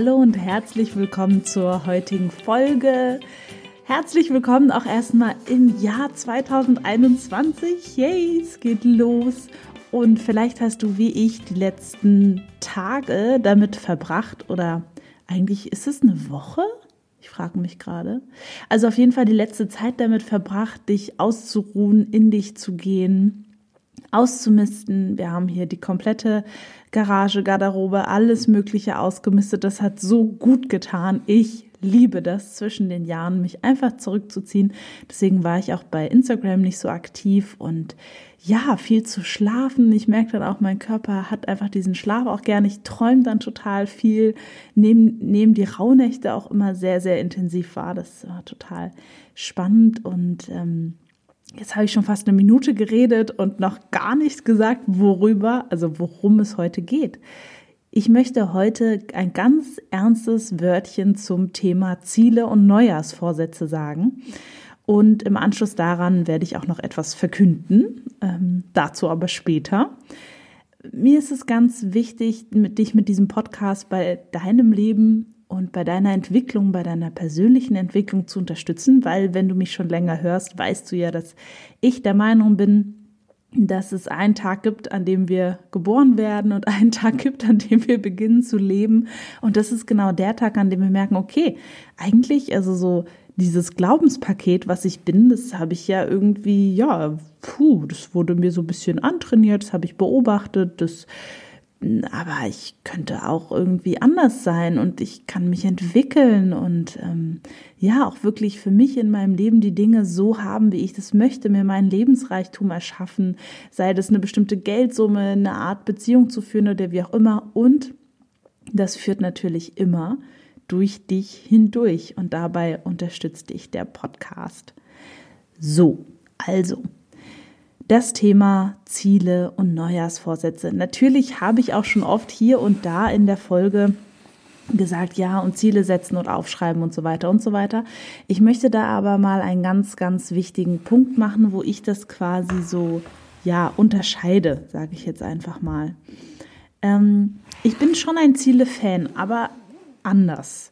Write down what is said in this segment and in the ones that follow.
Hallo und herzlich willkommen zur heutigen Folge. Herzlich willkommen auch erstmal im Jahr 2021. Yay, es geht los. Und vielleicht hast du wie ich die letzten Tage damit verbracht oder eigentlich ist es eine Woche? Ich frage mich gerade. Also auf jeden Fall die letzte Zeit damit verbracht, dich auszuruhen, in dich zu gehen, auszumisten. Wir haben hier die komplette Garage, Garderobe, alles Mögliche ausgemistet. Das hat so gut getan. Ich liebe das zwischen den Jahren, mich einfach zurückzuziehen. Deswegen war ich auch bei Instagram nicht so aktiv und ja, viel zu schlafen. Ich merke dann auch, mein Körper hat einfach diesen Schlaf auch gerne. Ich träume dann total viel, nehme nehm die Rauhnächte auch immer sehr, sehr intensiv wahr. Das war total spannend und ähm, Jetzt habe ich schon fast eine Minute geredet und noch gar nichts gesagt, worüber, also worum es heute geht. Ich möchte heute ein ganz ernstes Wörtchen zum Thema Ziele und Neujahrsvorsätze sagen. Und im Anschluss daran werde ich auch noch etwas verkünden, ähm, dazu aber später. Mir ist es ganz wichtig, mit, dich mit diesem Podcast bei deinem Leben und bei deiner Entwicklung, bei deiner persönlichen Entwicklung zu unterstützen, weil wenn du mich schon länger hörst, weißt du ja, dass ich der Meinung bin, dass es einen Tag gibt, an dem wir geboren werden und einen Tag gibt, an dem wir beginnen zu leben. Und das ist genau der Tag, an dem wir merken, okay, eigentlich, also so dieses Glaubenspaket, was ich bin, das habe ich ja irgendwie, ja, puh, das wurde mir so ein bisschen antrainiert, das habe ich beobachtet, das aber ich könnte auch irgendwie anders sein und ich kann mich entwickeln und ähm, ja, auch wirklich für mich in meinem Leben die Dinge so haben, wie ich das möchte, mir meinen Lebensreichtum erschaffen, sei das eine bestimmte Geldsumme, eine Art Beziehung zu führen oder wie auch immer. Und das führt natürlich immer durch dich hindurch und dabei unterstützt dich der Podcast. So, also das Thema Ziele und Neujahrsvorsätze. Natürlich habe ich auch schon oft hier und da in der Folge gesagt, ja, und Ziele setzen und aufschreiben und so weiter und so weiter. Ich möchte da aber mal einen ganz, ganz wichtigen Punkt machen, wo ich das quasi so, ja, unterscheide, sage ich jetzt einfach mal. Ähm, ich bin schon ein Ziele-Fan, aber anders.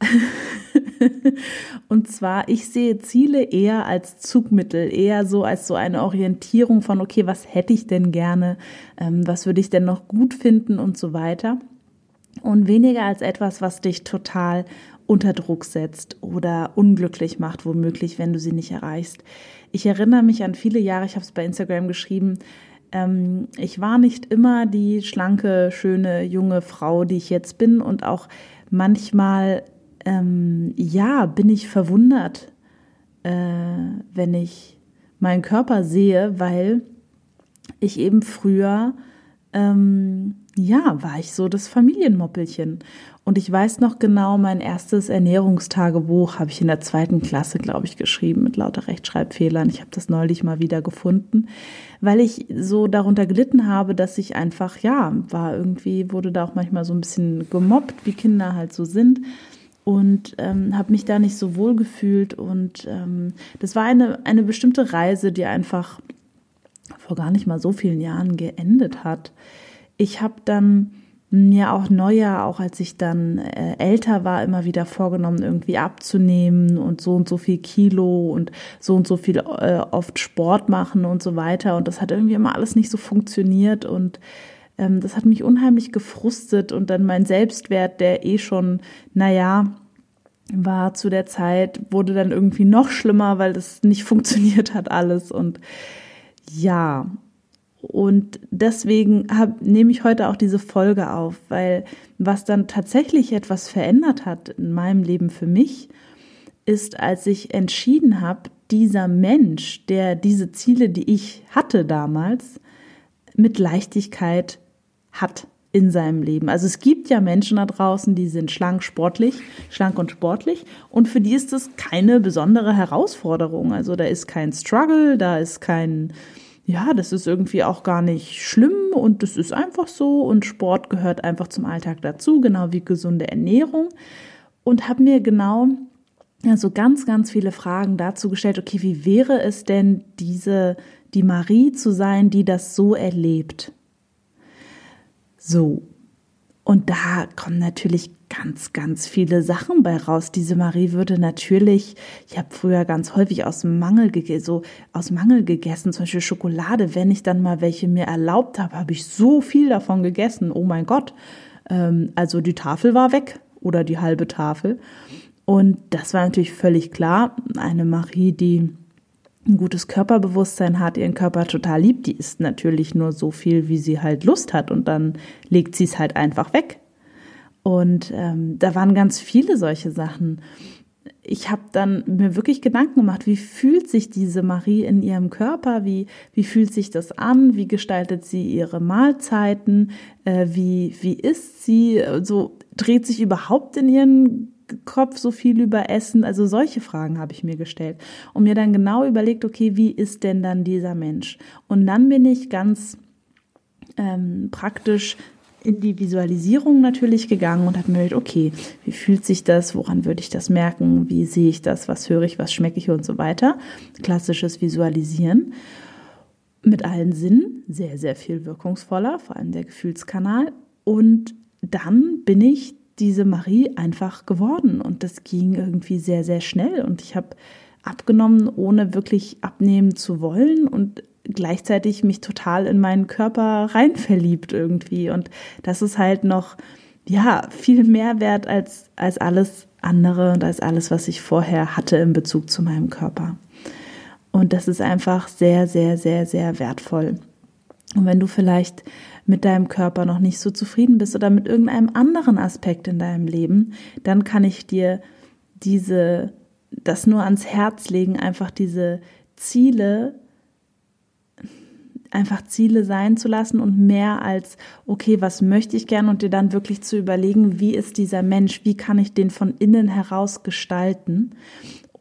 und zwar, ich sehe Ziele eher als Zugmittel, eher so als so eine Orientierung von, okay, was hätte ich denn gerne, ähm, was würde ich denn noch gut finden und so weiter. Und weniger als etwas, was dich total unter Druck setzt oder unglücklich macht, womöglich, wenn du sie nicht erreichst. Ich erinnere mich an viele Jahre, ich habe es bei Instagram geschrieben, ähm, ich war nicht immer die schlanke, schöne, junge Frau, die ich jetzt bin und auch manchmal ähm, ja, bin ich verwundert, äh, wenn ich meinen Körper sehe, weil ich eben früher, ähm, ja, war ich so das Familienmoppelchen. Und ich weiß noch genau, mein erstes Ernährungstagebuch habe ich in der zweiten Klasse, glaube ich, geschrieben mit lauter Rechtschreibfehlern. Ich habe das neulich mal wieder gefunden, weil ich so darunter gelitten habe, dass ich einfach, ja, war irgendwie, wurde da auch manchmal so ein bisschen gemobbt, wie Kinder halt so sind und ähm, habe mich da nicht so wohl gefühlt. Und ähm, das war eine, eine bestimmte Reise, die einfach vor gar nicht mal so vielen Jahren geendet hat. Ich habe dann mir auch Neujahr, auch als ich dann äh, älter war, immer wieder vorgenommen, irgendwie abzunehmen und so und so viel Kilo und so und so viel äh, oft Sport machen und so weiter. Und das hat irgendwie immer alles nicht so funktioniert und ähm, das hat mich unheimlich gefrustet und dann mein Selbstwert, der eh schon, naja, war zu der Zeit, wurde dann irgendwie noch schlimmer, weil das nicht funktioniert hat alles und ja, und deswegen hab, nehme ich heute auch diese Folge auf, weil was dann tatsächlich etwas verändert hat in meinem Leben für mich, ist, als ich entschieden habe, dieser Mensch, der diese Ziele, die ich hatte damals, mit Leichtigkeit hat in seinem Leben. Also es gibt ja Menschen da draußen, die sind schlank, sportlich, schlank und sportlich und für die ist das keine besondere Herausforderung. Also da ist kein Struggle, da ist kein, ja, das ist irgendwie auch gar nicht schlimm und das ist einfach so und Sport gehört einfach zum Alltag dazu, genau wie gesunde Ernährung und habe mir genau also ganz, ganz viele Fragen dazu gestellt, okay, wie wäre es denn diese, die Marie zu sein, die das so erlebt? So. Und da kommen natürlich ganz, ganz viele Sachen bei raus. Diese Marie würde natürlich, ich habe früher ganz häufig aus Mangel so aus Mangel gegessen, zum Beispiel Schokolade. Wenn ich dann mal welche mir erlaubt habe, habe ich so viel davon gegessen. Oh mein Gott. Ähm, also die Tafel war weg oder die halbe Tafel. Und das war natürlich völlig klar. Eine Marie, die ein gutes Körperbewusstsein hat, ihren Körper total liebt, die isst natürlich nur so viel, wie sie halt Lust hat und dann legt sie es halt einfach weg. Und ähm, da waren ganz viele solche Sachen. Ich habe dann mir wirklich Gedanken gemacht, wie fühlt sich diese Marie in ihrem Körper, wie, wie fühlt sich das an, wie gestaltet sie ihre Mahlzeiten, äh, wie, wie isst sie, so dreht sich überhaupt in ihren Kopf so viel über Essen? Also solche Fragen habe ich mir gestellt und mir dann genau überlegt, okay, wie ist denn dann dieser Mensch? Und dann bin ich ganz ähm, praktisch in die Visualisierung natürlich gegangen und habe mir gedacht, okay, wie fühlt sich das? Woran würde ich das merken? Wie sehe ich das? Was höre ich? Was schmecke ich und so weiter? Klassisches Visualisieren mit allen Sinnen, sehr, sehr viel wirkungsvoller, vor allem der Gefühlskanal. Und dann bin ich diese Marie einfach geworden. Und das ging irgendwie sehr, sehr schnell. Und ich habe abgenommen, ohne wirklich abnehmen zu wollen und gleichzeitig mich total in meinen Körper rein verliebt irgendwie. Und das ist halt noch, ja, viel mehr wert als, als alles andere und als alles, was ich vorher hatte in Bezug zu meinem Körper. Und das ist einfach sehr, sehr, sehr, sehr wertvoll. Und wenn du vielleicht mit deinem Körper noch nicht so zufrieden bist oder mit irgendeinem anderen Aspekt in deinem Leben, dann kann ich dir diese, das nur ans Herz legen, einfach diese Ziele einfach Ziele sein zu lassen und mehr als, okay, was möchte ich gern und dir dann wirklich zu überlegen, wie ist dieser Mensch, wie kann ich den von innen heraus gestalten.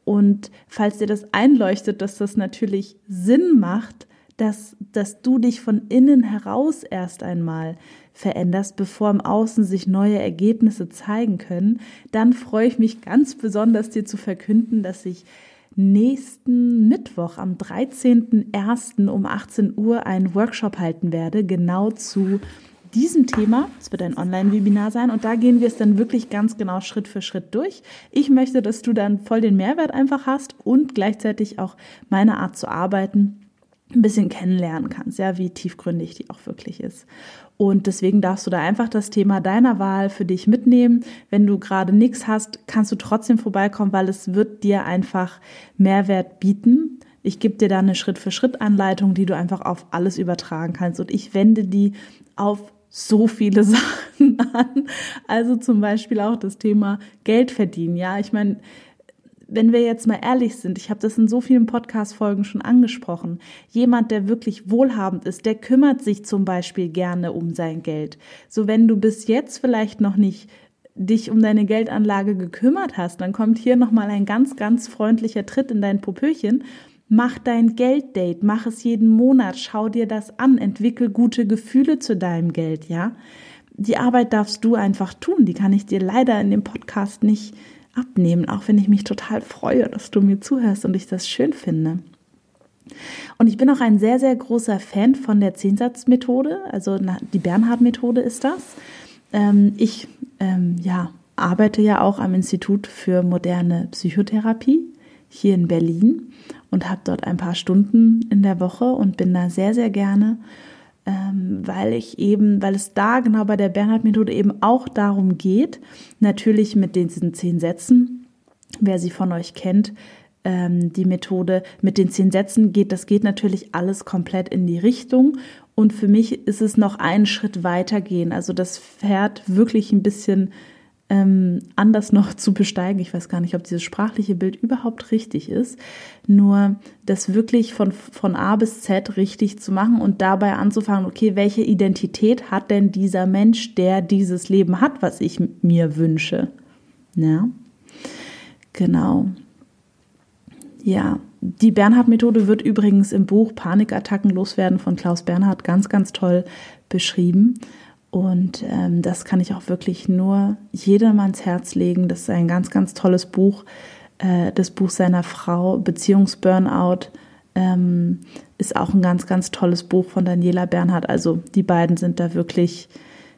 Und falls dir das einleuchtet, dass das natürlich Sinn macht, dass, dass du dich von innen heraus erst einmal veränderst, bevor im Außen sich neue Ergebnisse zeigen können, dann freue ich mich ganz besonders, dir zu verkünden, dass ich nächsten Mittwoch am 13.01. um 18 Uhr einen Workshop halten werde, genau zu diesem Thema. Es wird ein Online-Webinar sein und da gehen wir es dann wirklich ganz genau Schritt für Schritt durch. Ich möchte, dass du dann voll den Mehrwert einfach hast und gleichzeitig auch meine Art zu arbeiten ein bisschen kennenlernen kannst, ja, wie tiefgründig die auch wirklich ist. Und deswegen darfst du da einfach das Thema deiner Wahl für dich mitnehmen. Wenn du gerade nichts hast, kannst du trotzdem vorbeikommen, weil es wird dir einfach Mehrwert bieten. Ich gebe dir da eine Schritt-für-Schritt-Anleitung, die du einfach auf alles übertragen kannst. Und ich wende die auf so viele Sachen an. Also zum Beispiel auch das Thema Geld verdienen. Ja, ich meine, wenn wir jetzt mal ehrlich sind, ich habe das in so vielen Podcast-Folgen schon angesprochen, jemand, der wirklich wohlhabend ist, der kümmert sich zum Beispiel gerne um sein Geld. So wenn du bis jetzt vielleicht noch nicht dich um deine Geldanlage gekümmert hast, dann kommt hier nochmal ein ganz, ganz freundlicher Tritt in dein Popöchen. Mach dein Gelddate, mach es jeden Monat, schau dir das an, entwickel gute Gefühle zu deinem Geld, ja. Die Arbeit darfst du einfach tun, die kann ich dir leider in dem Podcast nicht, abnehmen, auch wenn ich mich total freue, dass du mir zuhörst und ich das schön finde. Und ich bin auch ein sehr, sehr großer Fan von der Zehnsatzmethode, also die Bernhard-Methode ist das. Ähm, ich ähm, ja, arbeite ja auch am Institut für moderne Psychotherapie hier in Berlin und habe dort ein paar Stunden in der Woche und bin da sehr, sehr gerne ähm, weil ich eben, weil es da genau bei der Bernhard-Methode eben auch darum geht, natürlich mit diesen zehn Sätzen, wer sie von euch kennt, ähm, die Methode mit den zehn Sätzen geht, das geht natürlich alles komplett in die Richtung. Und für mich ist es noch einen Schritt weiter gehen. Also das fährt wirklich ein bisschen ähm, anders noch zu besteigen. Ich weiß gar nicht, ob dieses sprachliche Bild überhaupt richtig ist. Nur das wirklich von, von A bis Z richtig zu machen und dabei anzufangen, okay, welche Identität hat denn dieser Mensch, der dieses Leben hat, was ich mir wünsche? Ja, genau. Ja, die Bernhard-Methode wird übrigens im Buch Panikattacken loswerden von Klaus Bernhard ganz, ganz toll beschrieben. Und ähm, das kann ich auch wirklich nur jedem ans Herz legen. Das ist ein ganz, ganz tolles Buch. Äh, das Buch seiner Frau, Beziehungsburnout, ähm, ist auch ein ganz, ganz tolles Buch von Daniela Bernhardt. Also die beiden sind da wirklich,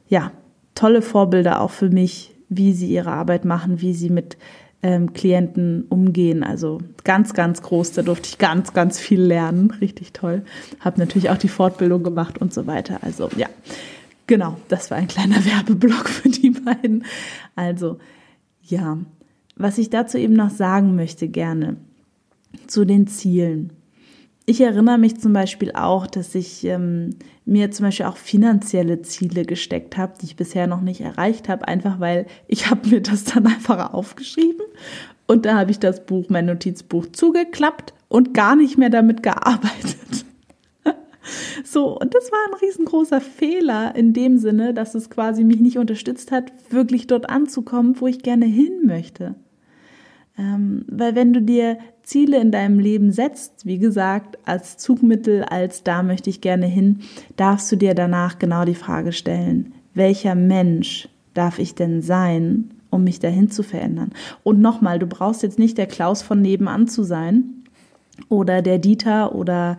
ja, tolle Vorbilder auch für mich, wie sie ihre Arbeit machen, wie sie mit ähm, Klienten umgehen. Also ganz, ganz groß. Da durfte ich ganz, ganz viel lernen. Richtig toll. Habe natürlich auch die Fortbildung gemacht und so weiter. Also ja, genau, das war ein kleiner Werbeblock für die beiden. Also ja, was ich dazu eben noch sagen möchte gerne zu den Zielen. Ich erinnere mich zum Beispiel auch, dass ich ähm, mir zum Beispiel auch finanzielle Ziele gesteckt habe, die ich bisher noch nicht erreicht habe, einfach weil ich habe mir das dann einfach aufgeschrieben und da habe ich das Buch, mein Notizbuch zugeklappt und gar nicht mehr damit gearbeitet. So, und das war ein riesengroßer Fehler in dem Sinne, dass es quasi mich nicht unterstützt hat, wirklich dort anzukommen, wo ich gerne hin möchte. Ähm, weil wenn du dir Ziele in deinem Leben setzt, wie gesagt, als Zugmittel, als da möchte ich gerne hin, darfst du dir danach genau die Frage stellen, welcher Mensch darf ich denn sein, um mich dahin zu verändern? Und nochmal, du brauchst jetzt nicht der Klaus von nebenan zu sein oder der Dieter oder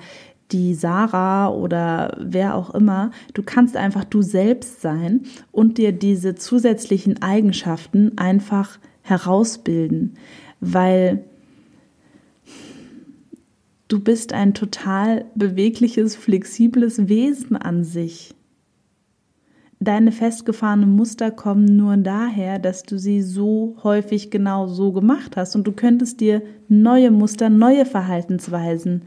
die Sarah oder wer auch immer. Du kannst einfach du selbst sein und dir diese zusätzlichen Eigenschaften einfach herausbilden weil du bist ein total bewegliches, flexibles Wesen an sich. Deine festgefahrenen Muster kommen nur daher, dass du sie so häufig genau so gemacht hast und du könntest dir neue Muster, neue Verhaltensweisen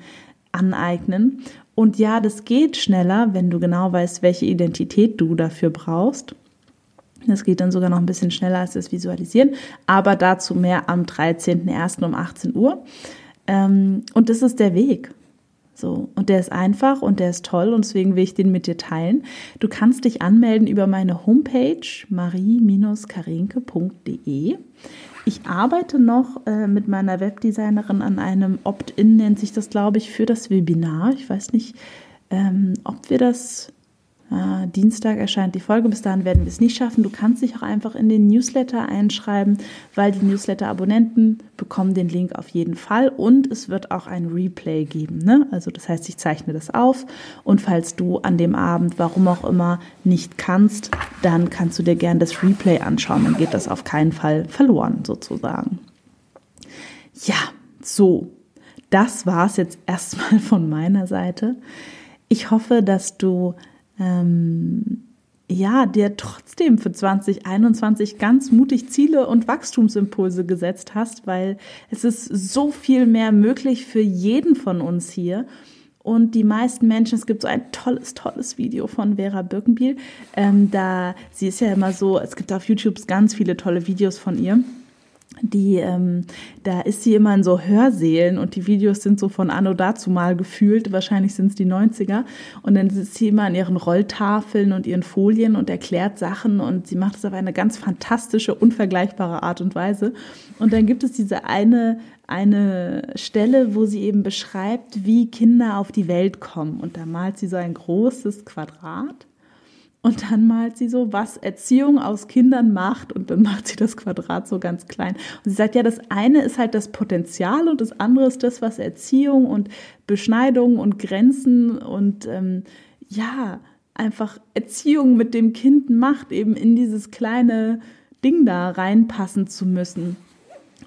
aneignen. Und ja, das geht schneller, wenn du genau weißt, welche Identität du dafür brauchst. Das geht dann sogar noch ein bisschen schneller als das Visualisieren, aber dazu mehr am 13.01. um 18 Uhr. Ähm, und das ist der Weg. So, und der ist einfach und der ist toll und deswegen will ich den mit dir teilen. Du kannst dich anmelden über meine Homepage marie-karinke.de. Ich arbeite noch äh, mit meiner Webdesignerin an einem Opt-in, nennt sich das, glaube ich, für das Webinar. Ich weiß nicht, ähm, ob wir das äh, Dienstag erscheint die Folge. Bis dahin werden wir es nicht schaffen. Du kannst dich auch einfach in den Newsletter einschreiben, weil die Newsletter-Abonnenten bekommen den Link auf jeden Fall und es wird auch ein Replay geben. Ne? Also das heißt, ich zeichne das auf und falls du an dem Abend, warum auch immer, nicht kannst, dann kannst du dir gerne das Replay anschauen. Dann geht das auf keinen Fall verloren sozusagen. Ja, so. Das war es jetzt erstmal von meiner Seite. Ich hoffe, dass du ähm, ja, dir trotzdem für 2021 ganz mutig Ziele und Wachstumsimpulse gesetzt hast, weil es ist so viel mehr möglich für jeden von uns hier. Und die meisten Menschen, es gibt so ein tolles, tolles Video von Vera Birkenbiel. Ähm, da, sie ist ja immer so, es gibt auf YouTube ganz viele tolle Videos von ihr die, ähm, da ist sie immer in so Hörsälen und die Videos sind so von Anno dazu mal gefühlt, wahrscheinlich sind es die 90er. Und dann sitzt sie immer an ihren Rolltafeln und ihren Folien und erklärt Sachen und sie macht es auf eine ganz fantastische, unvergleichbare Art und Weise. Und dann gibt es diese eine, eine Stelle, wo sie eben beschreibt, wie Kinder auf die Welt kommen. Und da malt sie so ein großes Quadrat und dann malt sie so, was Erziehung aus Kindern macht. Und dann macht sie das Quadrat so ganz klein. Und sie sagt, ja, das eine ist halt das Potenzial und das andere ist das, was Erziehung und Beschneidung und Grenzen und ähm, ja, einfach Erziehung mit dem Kind macht, eben in dieses kleine Ding da reinpassen zu müssen.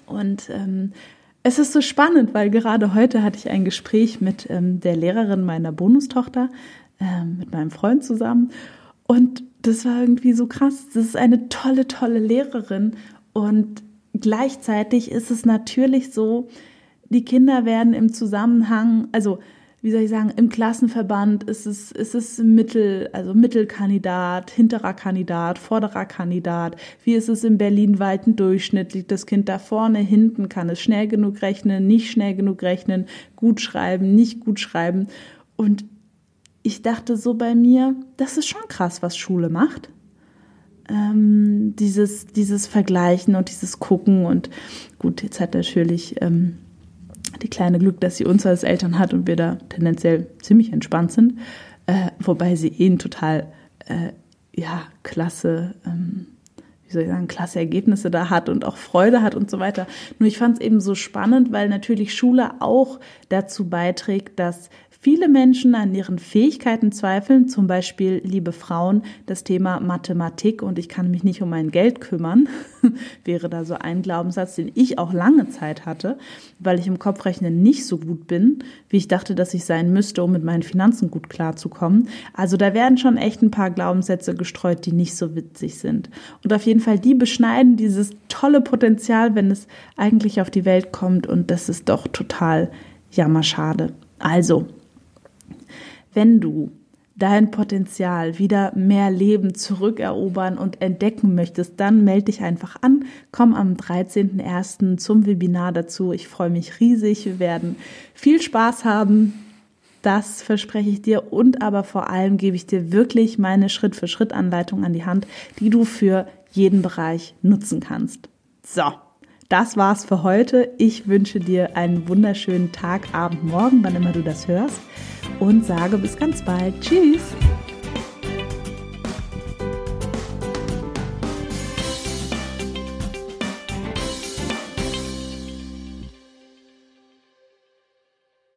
Und ähm, es ist so spannend, weil gerade heute hatte ich ein Gespräch mit ähm, der Lehrerin meiner Bonustochter, ähm, mit meinem Freund zusammen. Und das war irgendwie so krass. Das ist eine tolle, tolle Lehrerin. Und gleichzeitig ist es natürlich so, die Kinder werden im Zusammenhang, also wie soll ich sagen, im Klassenverband ist es, ist es Mittel, also Mittelkandidat, hinterer Kandidat, vorderer Kandidat. Wie ist es im berlinweiten Durchschnitt? Liegt das Kind da vorne, hinten? Kann es schnell genug rechnen, nicht schnell genug rechnen, gut schreiben, nicht gut schreiben? Und ich dachte so bei mir, das ist schon krass, was Schule macht. Ähm, dieses, dieses Vergleichen und dieses Gucken und gut, jetzt hat natürlich ähm, die kleine Glück, dass sie uns als Eltern hat und wir da tendenziell ziemlich entspannt sind, äh, wobei sie eh total, äh, ja, klasse, ähm, wie soll ich sagen, klasse Ergebnisse da hat und auch Freude hat und so weiter. Nur ich fand es eben so spannend, weil natürlich Schule auch dazu beiträgt, dass viele Menschen an ihren Fähigkeiten zweifeln, zum Beispiel, liebe Frauen, das Thema Mathematik und ich kann mich nicht um mein Geld kümmern, wäre da so ein Glaubenssatz, den ich auch lange Zeit hatte, weil ich im Kopfrechnen nicht so gut bin, wie ich dachte, dass ich sein müsste, um mit meinen Finanzen gut klarzukommen. Also da werden schon echt ein paar Glaubenssätze gestreut, die nicht so witzig sind. Und auf jeden Fall, die beschneiden dieses tolle Potenzial, wenn es eigentlich auf die Welt kommt und das ist doch total jammerschade. Also, wenn du dein Potenzial wieder mehr Leben zurückerobern und entdecken möchtest, dann melde dich einfach an. Komm am 13.01. zum Webinar dazu. Ich freue mich riesig. Wir werden viel Spaß haben. Das verspreche ich dir. Und aber vor allem gebe ich dir wirklich meine Schritt-für-Schritt-Anleitung an die Hand, die du für jeden Bereich nutzen kannst. So. Das war's für heute. Ich wünsche dir einen wunderschönen Tag, Abend, Morgen, wann immer du das hörst und sage bis ganz bald. Tschüss!